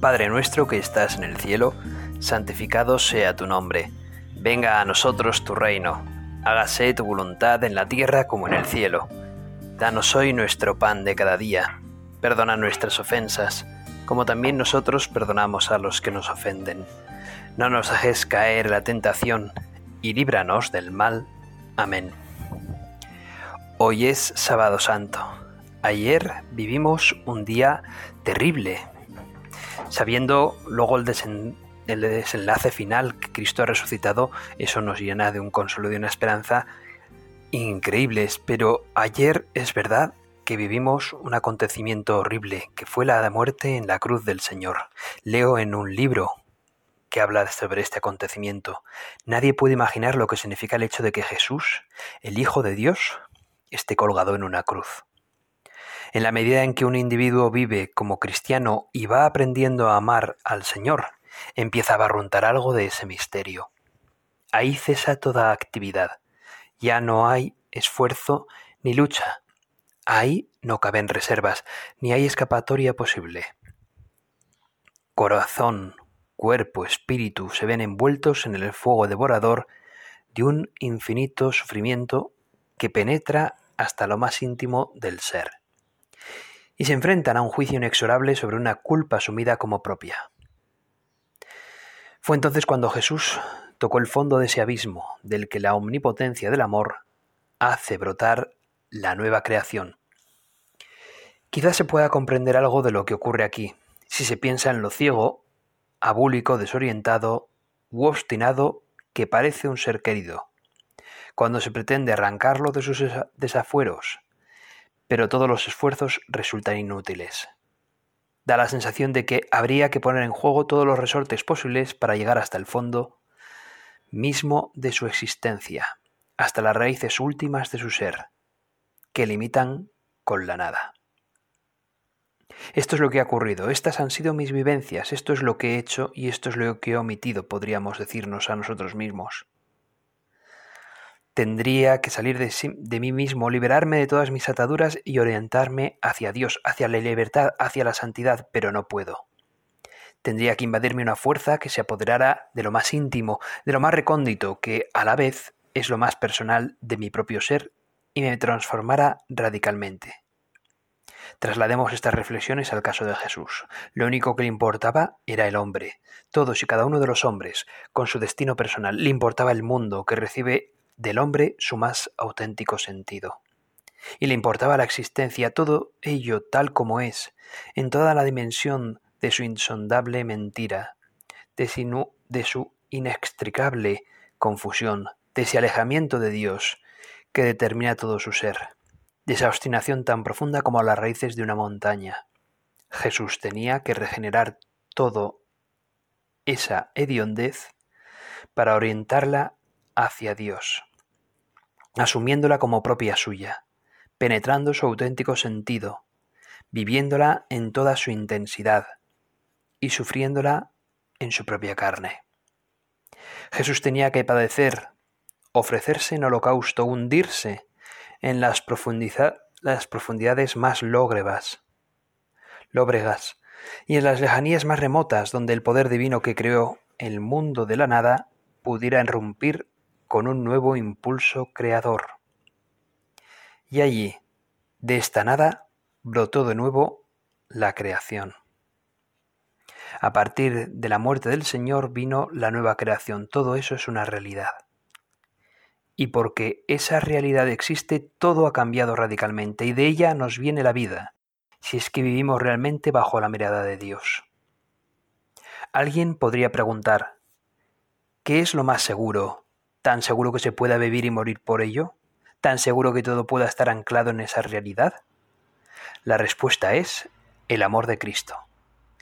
Padre nuestro que estás en el cielo, santificado sea tu nombre. Venga a nosotros tu reino. Hágase tu voluntad en la tierra como en el cielo. Danos hoy nuestro pan de cada día. Perdona nuestras ofensas, como también nosotros perdonamos a los que nos ofenden. No nos dejes caer en la tentación, y líbranos del mal. Amén. Hoy es sábado santo. Ayer vivimos un día terrible, sabiendo luego el, desenlace final que Cristo ha resucitado, eso nos llena de un consuelo y una esperanza increíbles. Pero ayer es verdad que vivimos un acontecimiento horrible, que fue la muerte en la cruz del Señor. Leo en un libro que habla sobre este acontecimiento. Nadie puede imaginar lo que significa el hecho de que Jesús, el Hijo de Dios, esté colgado en una cruz. En la medida en que un individuo vive como cristiano y va aprendiendo a amar al Señor, empieza a barruntar algo de ese misterio. Ahí cesa toda actividad. Ya no hay esfuerzo ni lucha. Ahí no caben reservas, ni hay escapatoria posible. Corazón, cuerpo, espíritu se ven envueltos en el fuego devorador de un infinito sufrimiento que penetra hasta lo más íntimo del ser y se enfrentan a un juicio inexorable sobre una culpa asumida como propia. Fue entonces cuando Jesús tocó el fondo de ese abismo del que la omnipotencia del amor hace brotar la nueva creación. Quizás se pueda comprender algo de lo que ocurre aquí, si se piensa en lo ciego, abúlico, desorientado u obstinado que parece un ser querido, cuando se pretende arrancarlo de sus desafueros pero todos los esfuerzos resultan inútiles. Da la sensación de que habría que poner en juego todos los resortes posibles para llegar hasta el fondo mismo de su existencia, hasta las raíces últimas de su ser, que limitan con la nada. Esto es lo que ha ocurrido, estas han sido mis vivencias, esto es lo que he hecho y esto es lo que he omitido, podríamos decirnos a nosotros mismos. Tendría que salir de, mí mismo, liberarme de todas mis ataduras y orientarme hacia Dios, hacia la libertad, hacia la santidad, pero no puedo. Tendría que invadirme una fuerza que se apoderara de lo más íntimo, de lo más recóndito, que a la vez es lo más personal de mi propio ser y me transformara radicalmente. Traslademos estas reflexiones al caso de Jesús. Lo único que le importaba era el hombre. Todos y cada uno de los hombres, con su destino personal, le importaba el mundo que recibe del hombre su más auténtico sentido. Y le importaba la existencia, todo ello tal como es, en toda la dimensión de su insondable mentira, de de su inextricable confusión, de ese alejamiento de Dios que determina todo su ser, de esa obstinación tan profunda como las raíces de una montaña. Jesús tenía que regenerar todo esa hediondez para orientarla hacia Dios asumiéndola como propia suya, penetrando su auténtico sentido, viviéndola en toda su intensidad y sufriéndola en su propia carne. Jesús tenía que padecer, ofrecerse en holocausto, hundirse en las, profundidades más lógrebas, lóbregas, y en las lejanías más remotas donde el poder divino que creó el mundo de la nada pudiera irrumpir con un nuevo impulso creador. Y allí, de esta nada, brotó de nuevo la creación. A partir de la muerte del Señor vino la nueva creación. Todo eso es una realidad. Y porque esa realidad existe, todo ha cambiado radicalmente y de ella nos viene la vida, si es que vivimos realmente bajo la mirada de Dios. Alguien podría preguntar, ¿qué es lo más seguro? ¿Tan seguro que se pueda vivir y morir por ello? ¿Tan seguro que todo pueda estar anclado en esa realidad? La respuesta es el amor de Cristo.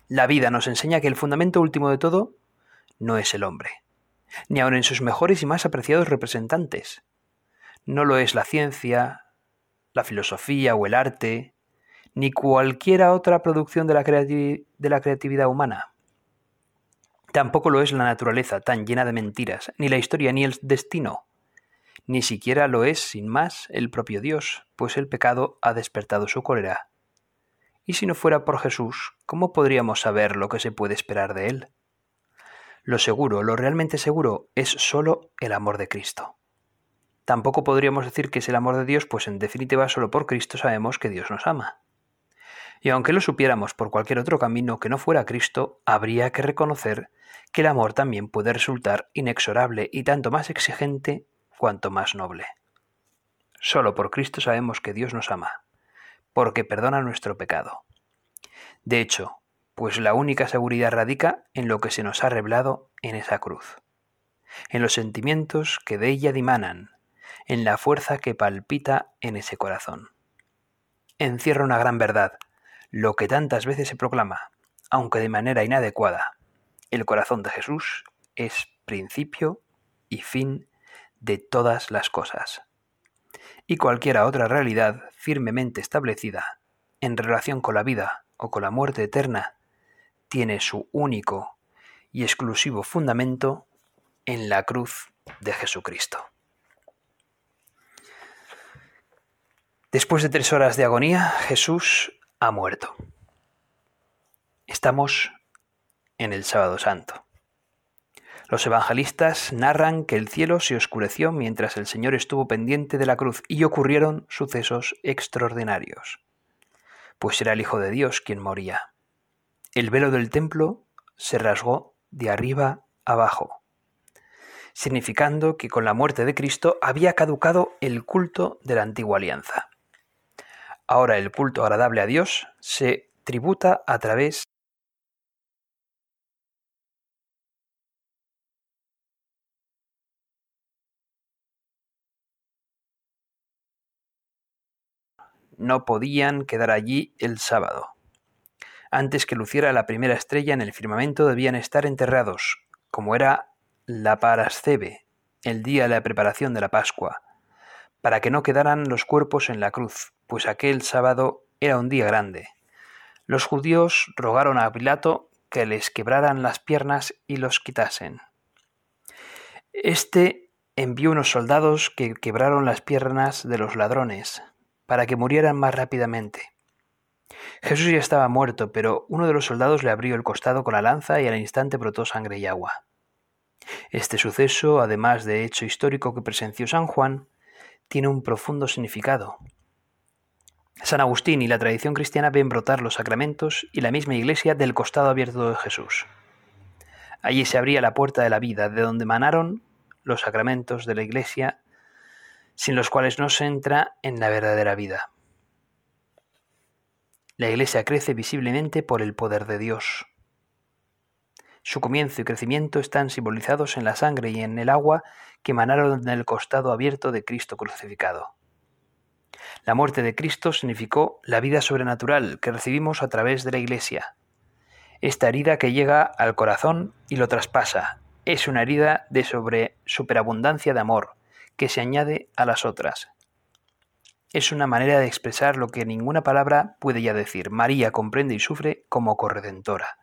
La vida nos enseña que el fundamento último de todo no es el hombre, ni aun en sus mejores y más apreciados representantes. No lo es la ciencia, la filosofía o el arte, ni cualquiera otra producción de la, de la creatividad humana. Tampoco lo es la naturaleza tan llena de mentiras, ni la historia, ni el destino. Ni siquiera lo es, sin más, el propio Dios, pues el pecado ha despertado su cólera Y si no fuera por Jesús, ¿cómo podríamos saber lo que se puede esperar de Él? Lo seguro, lo realmente seguro, es solo el amor de Cristo. Tampoco podríamos decir que es el amor de Dios, pues en definitiva solo por Cristo sabemos que Dios nos ama. Y aunque lo supiéramos por cualquier otro camino que no fuera Cristo, habría que reconocer que el amor también puede resultar inexorable y tanto más exigente cuanto más noble. Solo por Cristo sabemos que Dios nos ama, porque perdona nuestro pecado. De hecho, pues la única seguridad radica en lo que se nos ha revelado en esa cruz, en los sentimientos que de ella dimanan, en la fuerza que palpita en ese corazón. Encierra una gran verdad, lo que tantas veces se proclama, aunque de manera inadecuada. El corazón de Jesús es principio y fin de todas las cosas. Y cualquiera otra realidad firmemente establecida en relación con la vida o con la muerte eterna tiene su único y exclusivo fundamento en la cruz de Jesucristo. Después de tres horas de agonía, Jesús ha muerto. Estamos en el sábado santo. Los evangelistas narran que el cielo se oscureció mientras el Señor estuvo pendiente de la cruz y ocurrieron sucesos extraordinarios, pues era el Hijo de Dios quien moría. El velo del templo se rasgó de arriba abajo, significando que con la muerte de Cristo había caducado el culto de la antigua alianza. Ahora el culto agradable a Dios se tributa a través no podían quedar allí el sábado. Antes que luciera la primera estrella en el firmamento debían estar enterrados, como era la Parascebe, el día de la preparación de la Pascua, para que no quedaran los cuerpos en la cruz, pues aquel sábado era un día grande. Los judíos rogaron a Pilato que les quebraran las piernas y los quitasen. Este envió unos soldados que quebraron las piernas de los ladrones, para que murieran más rápidamente. Jesús ya estaba muerto, pero uno de los soldados le abrió el costado con la lanza y al instante brotó sangre y agua. Este suceso, además de hecho histórico que presenció San Juan, tiene un profundo significado. San Agustín y la tradición cristiana ven brotar los sacramentos y la misma iglesia del costado abierto de Jesús. Allí se abría la puerta de la vida, de donde manaron los sacramentos de la iglesia, sin los cuales no se entra en la verdadera vida. La iglesia crece visiblemente por el poder de Dios. Su comienzo y crecimiento están simbolizados en la sangre y en el agua que emanaron del costado abierto de Cristo crucificado. La muerte de Cristo significó la vida sobrenatural que recibimos a través de la Iglesia. Esta herida que llega al corazón y lo traspasa es una herida de sobre superabundancia de amor que se añade a las otras. Es una manera de expresar lo que ninguna palabra puede ya decir. María comprende y sufre como corredentora.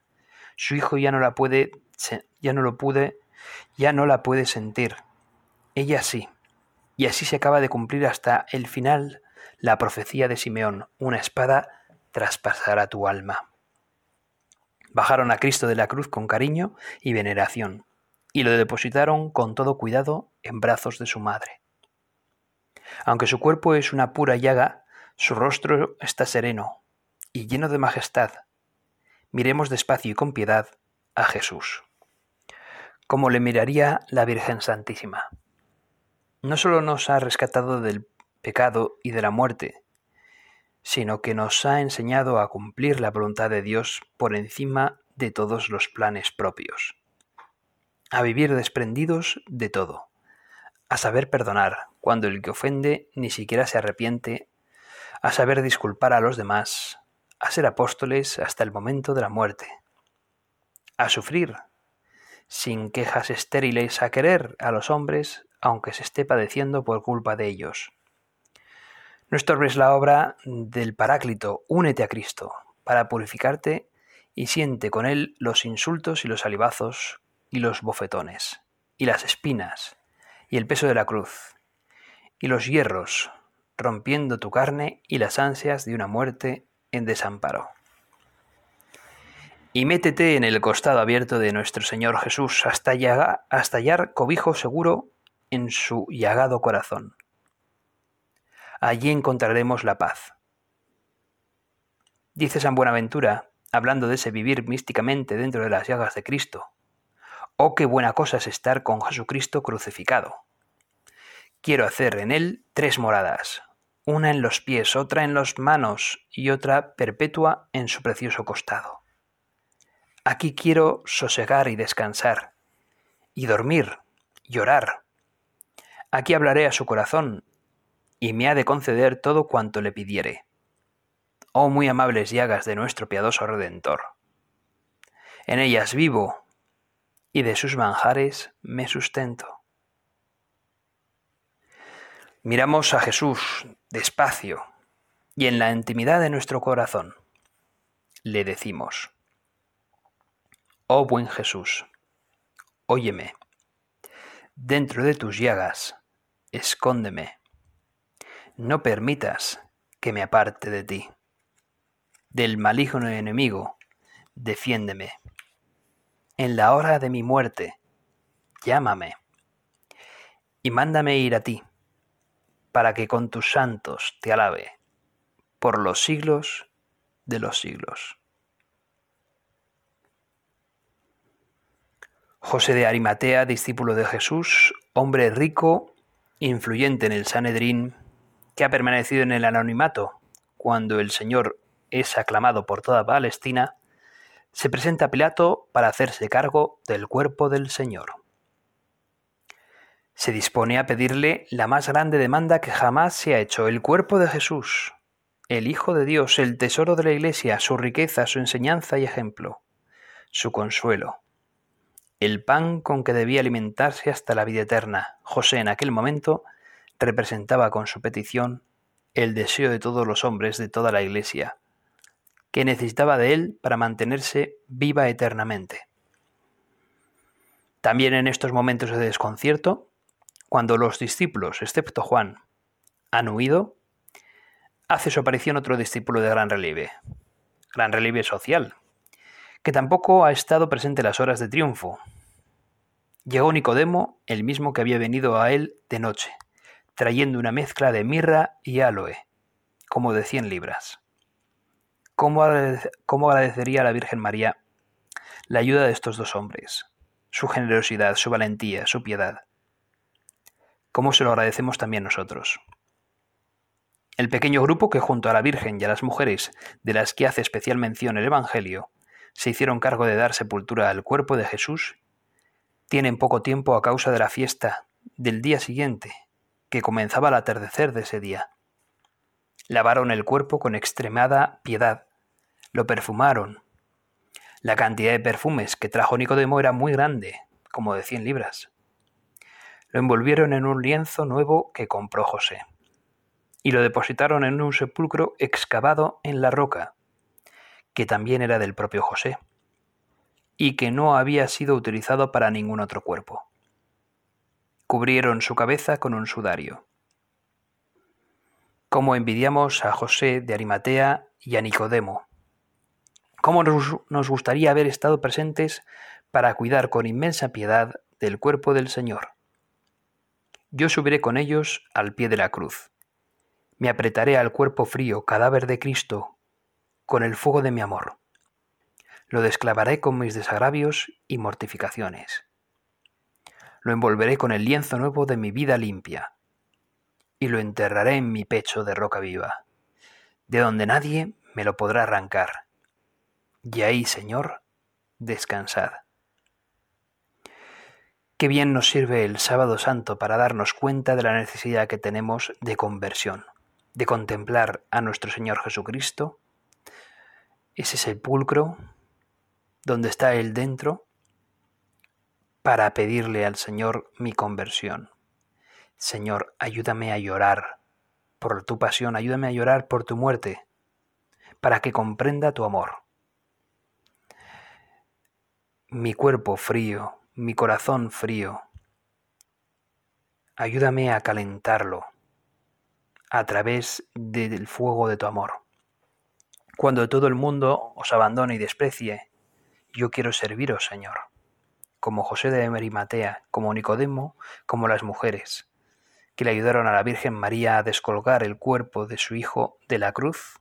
Su hijo ya no la puede, ya no lo pude, ya no la puede sentir. Ella sí. Y así se acaba de cumplir hasta el final la profecía de Simeón, una espada traspasará tu alma. Bajaron a Cristo de la cruz con cariño y veneración, y lo depositaron con todo cuidado en brazos de su madre. Aunque su cuerpo es una pura llaga, su rostro está sereno y lleno de majestad, miremos despacio y con piedad a Jesús. Como le miraría la Virgen Santísima. No solo nos ha rescatado del pecado y de la muerte, sino que nos ha enseñado a cumplir la voluntad de Dios por encima de todos los planes propios, a vivir desprendidos de todo, a saber perdonar cuando el que ofende ni siquiera se arrepiente, a saber disculpar a los demás, a ser apóstoles hasta el momento de la muerte, a sufrir, sin quejas estériles, a querer a los hombres, aunque se esté padeciendo por culpa de ellos. No estorbes la obra del Paráclito, únete a Cristo, para purificarte y siente con él los insultos y los salivazos y los bofetones, y las espinas, y el peso de la cruz, y los hierros, rompiendo tu carne y las ansias de una muerte en desamparo. y métete en el costado abierto de nuestro Señor Jesús hasta, hasta hallar cobijo seguro en su llagado corazón. Allí encontraremos la paz. Dice San Buenaventura, hablando de ese vivir místicamente dentro de las llagas de Cristo, oh qué buena cosa es estar con Jesucristo crucificado. Quiero hacer en él tres moradas, una en los pies, otra en las manos y otra perpetua en su precioso costado. Aquí quiero sosegar y descansar, y dormir, llorar. Aquí hablaré a su corazón, y me ha de conceder todo cuanto le pidiere. Oh muy amables llagas de nuestro piadoso Redentor. En ellas vivo, y de sus manjares me sustento. Miramos a Jesús despacio, y en la intimidad de nuestro corazón le decimos, Oh buen Jesús, óyeme, dentro de tus llagas, escóndeme, no permitas que me aparte de ti. Del maligno enemigo, defiéndeme. En la hora de mi muerte, llámame y mándame ir a ti, para que con tus santos te alabe por los siglos de los siglos. José de Arimatea, discípulo de Jesús, hombre rico, influyente en el Sanedrín, que ha permanecido en el anonimato cuando el Señor es aclamado por toda Palestina, se presenta a Pilato para hacerse cargo del cuerpo del Señor. Se dispone a pedirle la más grande demanda que jamás se ha hecho, el cuerpo de Jesús, el Hijo de Dios, el tesoro de la Iglesia, su riqueza, su enseñanza y ejemplo, su consuelo el pan con que debía alimentarse hasta la vida eterna. José en aquel momento representaba con su petición el deseo de todos los hombres de toda la Iglesia, que necesitaba de él para mantenerse viva eternamente. También en estos momentos de desconcierto, cuando los discípulos, excepto Juan, han huido, hace su aparición otro discípulo de gran relieve, gran relieve social, que tampoco ha estado presente en las horas de triunfo. Llegó Nicodemo, el mismo que había venido a él de noche, trayendo una mezcla de mirra y aloe, como de cien libras. ¿Cómo, agradecería a la Virgen María la ayuda de estos dos hombres, su generosidad, su valentía, su piedad? ¿Cómo se lo agradecemos también nosotros? El pequeño grupo que junto a la Virgen y a las mujeres de las que hace especial mención el Evangelio se hicieron cargo de dar sepultura al cuerpo de Jesús, tienen poco tiempo a causa de la fiesta del día siguiente, que comenzaba al atardecer de ese día. Lavaron el cuerpo con extremada piedad, lo perfumaron. La cantidad de perfumes que trajo Nicodemo era muy grande, como de cien libras. Lo envolvieron en un lienzo nuevo que compró José, y lo depositaron en un sepulcro excavado en la roca, que también era del propio José, y que no había sido utilizado para ningún otro cuerpo. Cubrieron su cabeza con un sudario. Cómo envidiamos a José de Arimatea y a Nicodemo. Cómo nos gustaría haber estado presentes para cuidar con inmensa piedad del cuerpo del Señor. Yo subiré con ellos al pie de la cruz. Me apretaré al cuerpo frío, cadáver de Cristo, con el fuego de mi amor. Lo desclavaré con mis desagravios y mortificaciones. Lo envolveré con el lienzo nuevo de mi vida limpia, y lo enterraré en mi pecho de roca viva, de donde nadie me lo podrá arrancar. Y ahí, Señor, descansad. Qué bien nos sirve el sábado santo para darnos cuenta de la necesidad que tenemos de conversión, de contemplar a nuestro Señor Jesucristo ese sepulcro donde está Él dentro para pedirle al Señor mi conversión. Señor, ayúdame a llorar por tu pasión, ayúdame a llorar por tu muerte, para que comprenda tu amor. Mi cuerpo frío, mi corazón frío, ayúdame a calentarlo a través del fuego de tu amor. Cuando todo el mundo os abandone y desprecie, yo quiero serviros, Señor, como José de Merimatea, como Nicodemo, como las mujeres, que le ayudaron a la Virgen María a descolgar el cuerpo de su Hijo de la cruz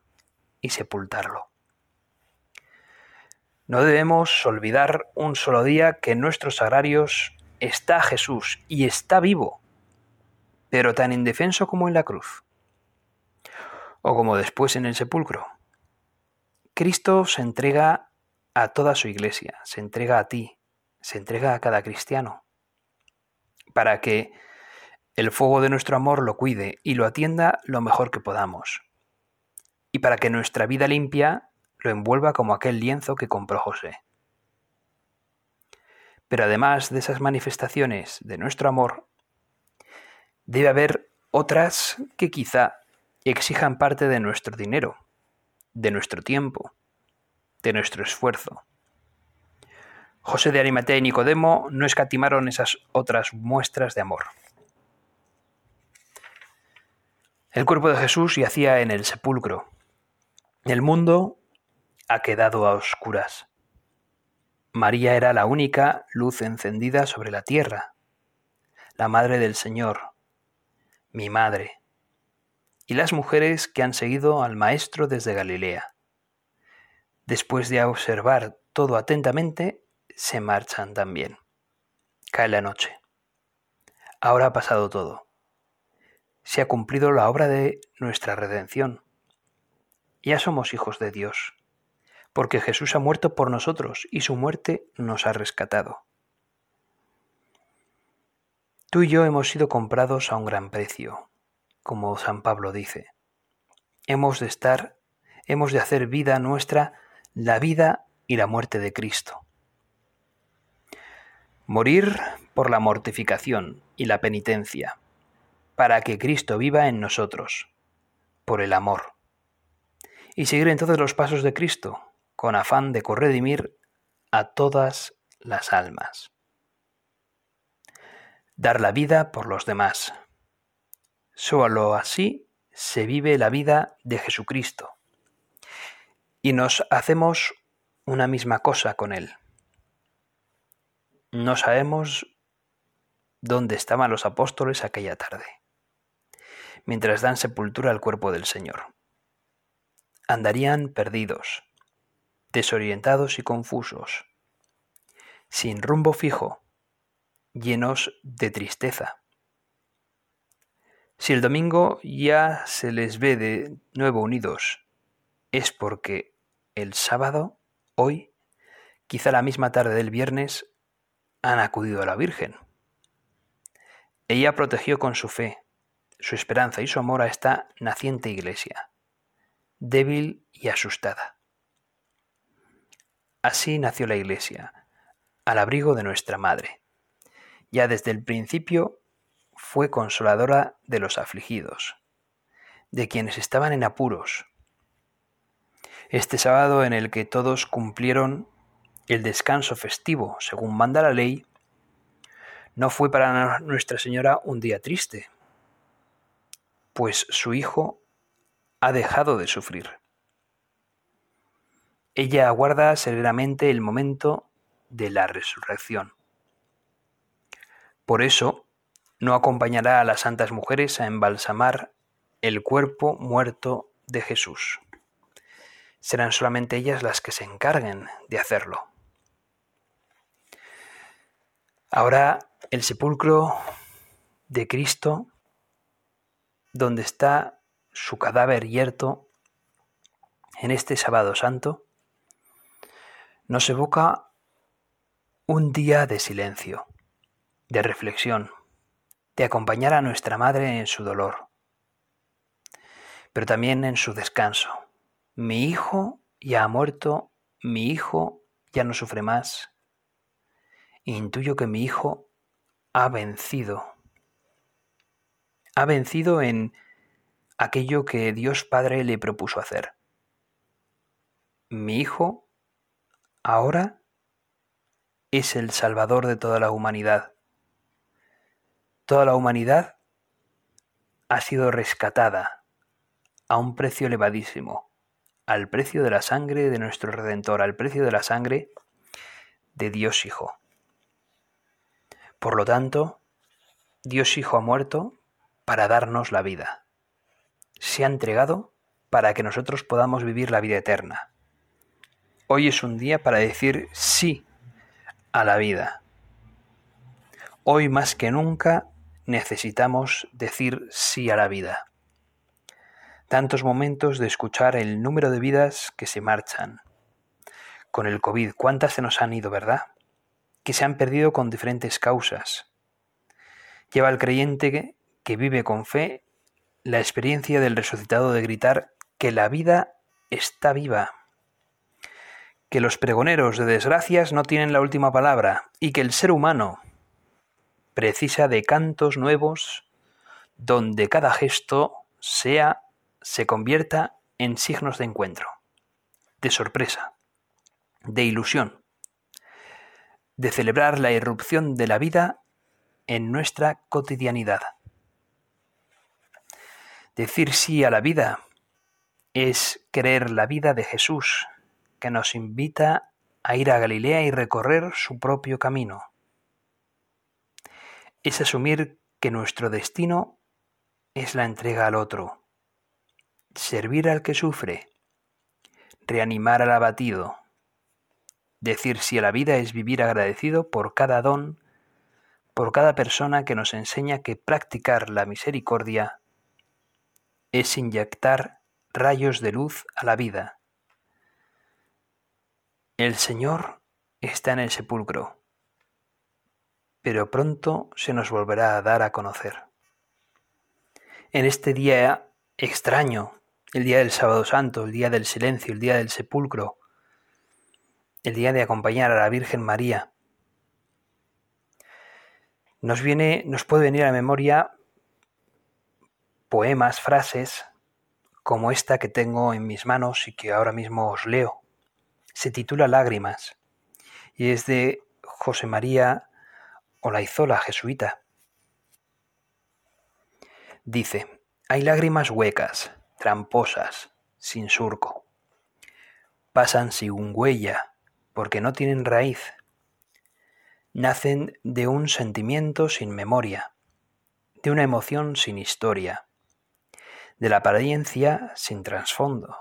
y sepultarlo. No debemos olvidar un solo día que en nuestros agrarios está Jesús y está vivo, pero tan indefenso como en la cruz, o como después en el sepulcro. Cristo se entrega a toda su iglesia, se entrega a ti, se entrega a cada cristiano, para que el fuego de nuestro amor lo cuide y lo atienda lo mejor que podamos, y para que nuestra vida limpia lo envuelva como aquel lienzo que compró José. Pero además de esas manifestaciones de nuestro amor, debe haber otras que quizá exijan parte de nuestro dinero, de nuestro tiempo, de nuestro esfuerzo. José de Arimatea y Nicodemo no escatimaron esas otras muestras de amor. El cuerpo de Jesús yacía en el sepulcro. El mundo ha quedado a oscuras. María era la única luz encendida sobre la tierra, la madre del Señor, mi madre, y las mujeres que han seguido al Maestro desde Galilea. Después de observar todo atentamente, se marchan también. Cae la noche. Ahora ha pasado todo. Se ha cumplido la obra de nuestra redención. Ya somos hijos de Dios porque Jesús ha muerto por nosotros y su muerte nos ha rescatado. Tú y yo hemos sido comprados a un gran precio, como San Pablo dice. Hemos de estar, hemos de hacer vida nuestra la vida y la muerte de Cristo. Morir por la mortificación y la penitencia, para que Cristo viva en nosotros, por el amor. Y seguir en todos los pasos de Cristo, con afán de corredimir a todas las almas. Dar la vida por los demás. Solo así se vive la vida de Jesucristo y nos hacemos una misma cosa con Él. No sabemos dónde estaban los apóstoles aquella tarde, mientras dan sepultura al cuerpo del Señor. Andarían perdidos, desorientados y confusos, sin rumbo fijo, llenos de tristeza. Si el domingo ya se les ve de nuevo unidos, es porque el sábado, hoy, quizá la misma tarde del viernes, han acudido a la Virgen. Ella protegió con su fe, su esperanza y su amor a esta naciente iglesia, débil y asustada. Así nació la Iglesia, al abrigo de nuestra Madre. Ya desde el principio fue consoladora de los afligidos, de quienes estaban en apuros. Este sábado en el que todos cumplieron el descanso festivo, según manda la ley, no fue para Nuestra Señora un día triste, pues su Hijo ha dejado de sufrir. Ella aguarda serenamente el momento de la resurrección. Por eso, no acompañará a las santas mujeres a embalsamar el cuerpo muerto de Jesús. Serán solamente ellas las que se encarguen de hacerlo. Ahora el sepulcro de Cristo, donde está su cadáver yerto en este sábado santo, nos evoca un día de silencio, de reflexión, de acompañar a nuestra madre en su dolor, pero también en su descanso. Mi hijo ya ha muerto, mi hijo ya no sufre más. Intuyo que mi hijo ha vencido. Ha vencido en aquello que Dios Padre le propuso hacer. Mi hijo ahora es el Salvador de toda la humanidad. Toda la humanidad ha sido rescatada a un precio elevadísimo, al precio de la sangre de nuestro Redentor, al precio de la sangre de Dios Hijo. Por lo tanto, Dios Hijo ha muerto para darnos la vida. Se ha entregado para que nosotros podamos vivir la vida eterna. Hoy es un día para decir sí a la vida. Hoy más que nunca necesitamos decir sí a la vida. Tantos momentos de escuchar el número de vidas que se marchan. Con el COVID, ¿cuántas se nos han ido, verdad? Que se han perdido con diferentes causas. Lleva al creyente que vive con fe la experiencia del resucitado de gritar que la vida está viva, que los pregoneros de desgracias no tienen la última palabra y que el ser humano precisa de cantos nuevos donde cada gesto sea se convierta en signos de encuentro, de sorpresa, de ilusión, de celebrar la irrupción de la vida en nuestra cotidianidad. Decir sí a la vida es creer la vida de Jesús, que nos invita a ir a Galilea y recorrer su propio camino es asumir que nuestro destino es la entrega al otro, servir al que sufre, reanimar al abatido. Decir si a la vida es vivir agradecido por cada don, por cada persona que nos enseña que practicar la misericordia es inyectar rayos de luz a la vida. El Señor está en el sepulcro pero pronto se nos volverá a dar a conocer. En este día extraño, el día del sábado santo, el día del silencio, el día del sepulcro, el día de acompañar a la Virgen María, nos viene, nos puede venir a la memoria poemas, frases como esta que tengo en mis manos y que ahora mismo os leo. Se titula Lágrimas y es de José María Olaizola jesuita. Dice, hay lágrimas huecas, tramposas, sin surco. Pasan sin huella, porque no tienen raíz. Nacen de un sentimiento sin memoria, de una emoción sin historia, de la apariencia sin trasfondo.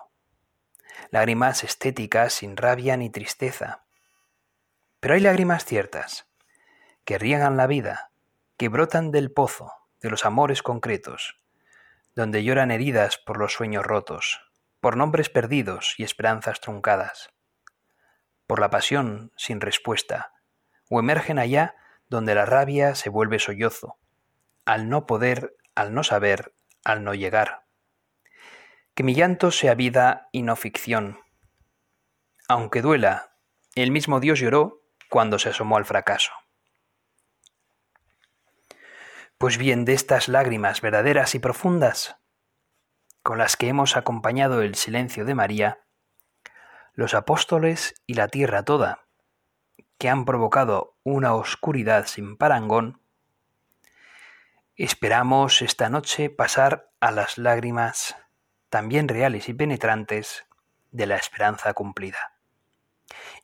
Lágrimas estéticas sin rabia ni tristeza. Pero hay lágrimas ciertas, que riegan la vida, que brotan del pozo, de los amores concretos, donde lloran heridas por los sueños rotos, por nombres perdidos y esperanzas truncadas, por la pasión sin respuesta, o emergen allá donde la rabia se vuelve sollozo, al no poder, al no saber, al no llegar. Que mi llanto sea vida y no ficción. Aunque duela, el mismo Dios lloró cuando se asomó al fracaso. Pues bien, de estas lágrimas verdaderas y profundas, con las que hemos acompañado el silencio de María, los apóstoles y la tierra toda, que han provocado una oscuridad sin parangón, esperamos esta noche pasar a las lágrimas también reales y penetrantes de la esperanza cumplida,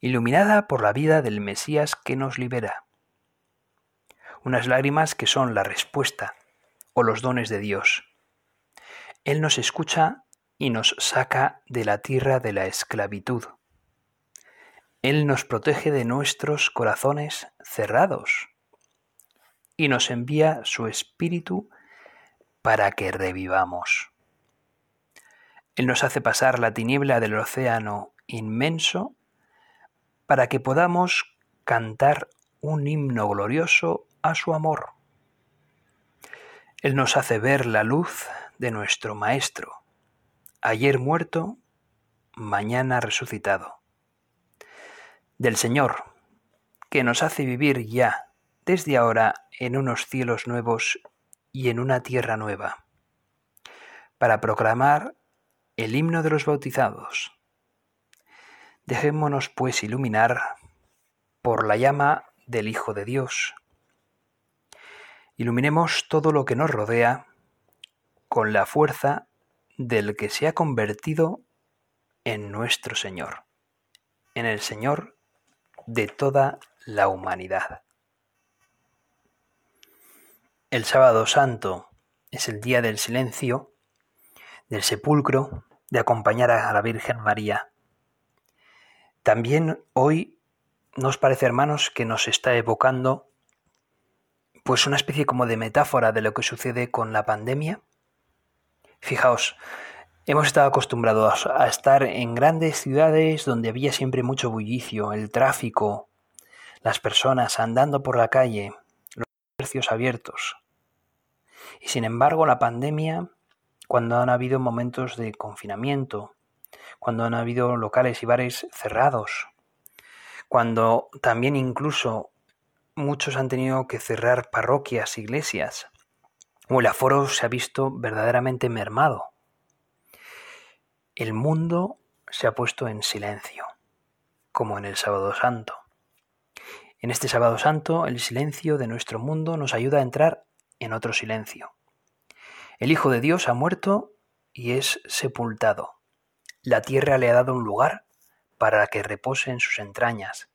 iluminada por la vida del Mesías que nos libera unas lágrimas que son la respuesta o los dones de Dios. Él nos escucha y nos saca de la tierra de la esclavitud. Él nos protege de nuestros corazones cerrados y nos envía su espíritu para que revivamos. Él nos hace pasar la tiniebla del océano inmenso para que podamos cantar un himno glorioso a su amor. Él nos hace ver la luz de nuestro Maestro, ayer muerto, mañana resucitado. Del Señor, que nos hace vivir ya, desde ahora, en unos cielos nuevos y en una tierra nueva, para proclamar el himno de los bautizados. Dejémonos pues iluminar por la llama del Hijo de Dios, Iluminemos todo lo que nos rodea con la fuerza del que se ha convertido en nuestro Señor, en el Señor de toda la humanidad. El sábado santo es el día del silencio, del sepulcro, de acompañar a la Virgen María. También hoy nos parece, hermanos, que nos está evocando pues una especie como de metáfora de lo que sucede con la pandemia. Fijaos, hemos estado acostumbrados a estar en grandes ciudades donde había siempre mucho bullicio, el tráfico, las personas andando por la calle, los comercios abiertos. Y sin embargo, la pandemia, cuando han habido momentos de confinamiento, cuando han habido locales y bares cerrados, cuando también incluso muchos han tenido que cerrar parroquias, iglesias, o el aforo se ha visto verdaderamente mermado. El mundo se ha puesto en silencio, como en el sábado santo. En este sábado santo, el silencio de nuestro mundo nos ayuda a entrar en otro silencio. El Hijo de Dios ha muerto y es sepultado. La tierra le ha dado un lugar para que repose en sus entrañas,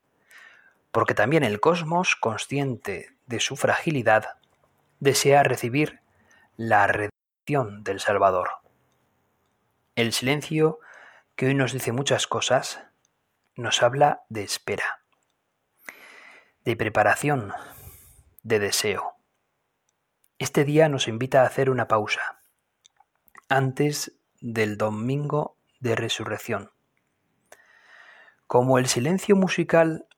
porque también el cosmos, consciente de su fragilidad, desea recibir la redención del Salvador. El silencio, que hoy nos dice muchas cosas, nos habla de espera, de preparación, de deseo. Este día nos invita a hacer una pausa antes del domingo de resurrección. Como el silencio musical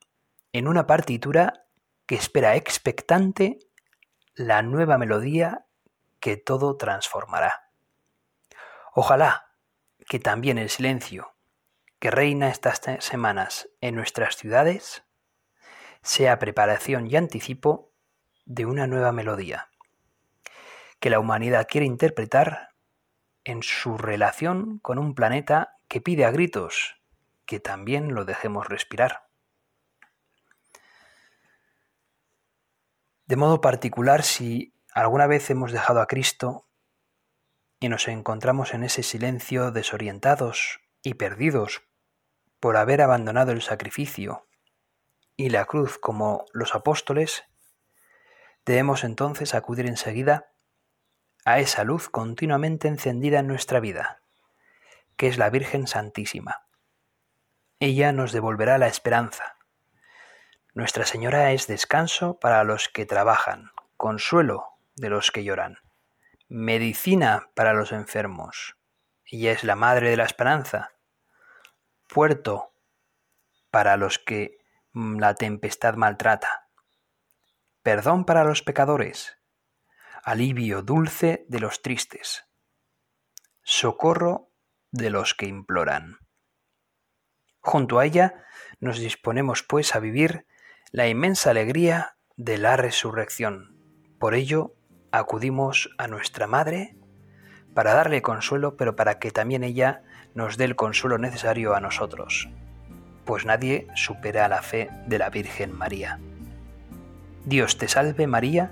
en una partitura que espera expectante la nueva melodía que todo transformará. Ojalá que también el silencio que reina estas semanas en nuestras ciudades sea preparación y anticipo de una nueva melodía que la humanidad quiere interpretar en su relación con un planeta que pide a gritos que también lo dejemos respirar. De modo particular, si alguna vez hemos dejado a Cristo y nos encontramos en ese silencio desorientados y perdidos por haber abandonado el sacrificio y la cruz como los apóstoles, debemos entonces acudir enseguida a esa luz continuamente encendida en nuestra vida, que es la Virgen Santísima. Ella nos devolverá la esperanza, nuestra Señora es descanso para los que trabajan, consuelo de los que lloran, medicina para los enfermos. Ella es la Madre de la Esperanza, puerto para los que mm, la tempestad maltrata, perdón para los pecadores, alivio dulce de los tristes, socorro de los que imploran. Junto a ella nos disponemos pues a vivir la inmensa alegría de la resurrección. Por ello, acudimos a nuestra Madre para darle consuelo, pero para que también ella nos dé el consuelo necesario a nosotros, pues nadie supera la fe de la Virgen María. Dios te salve María,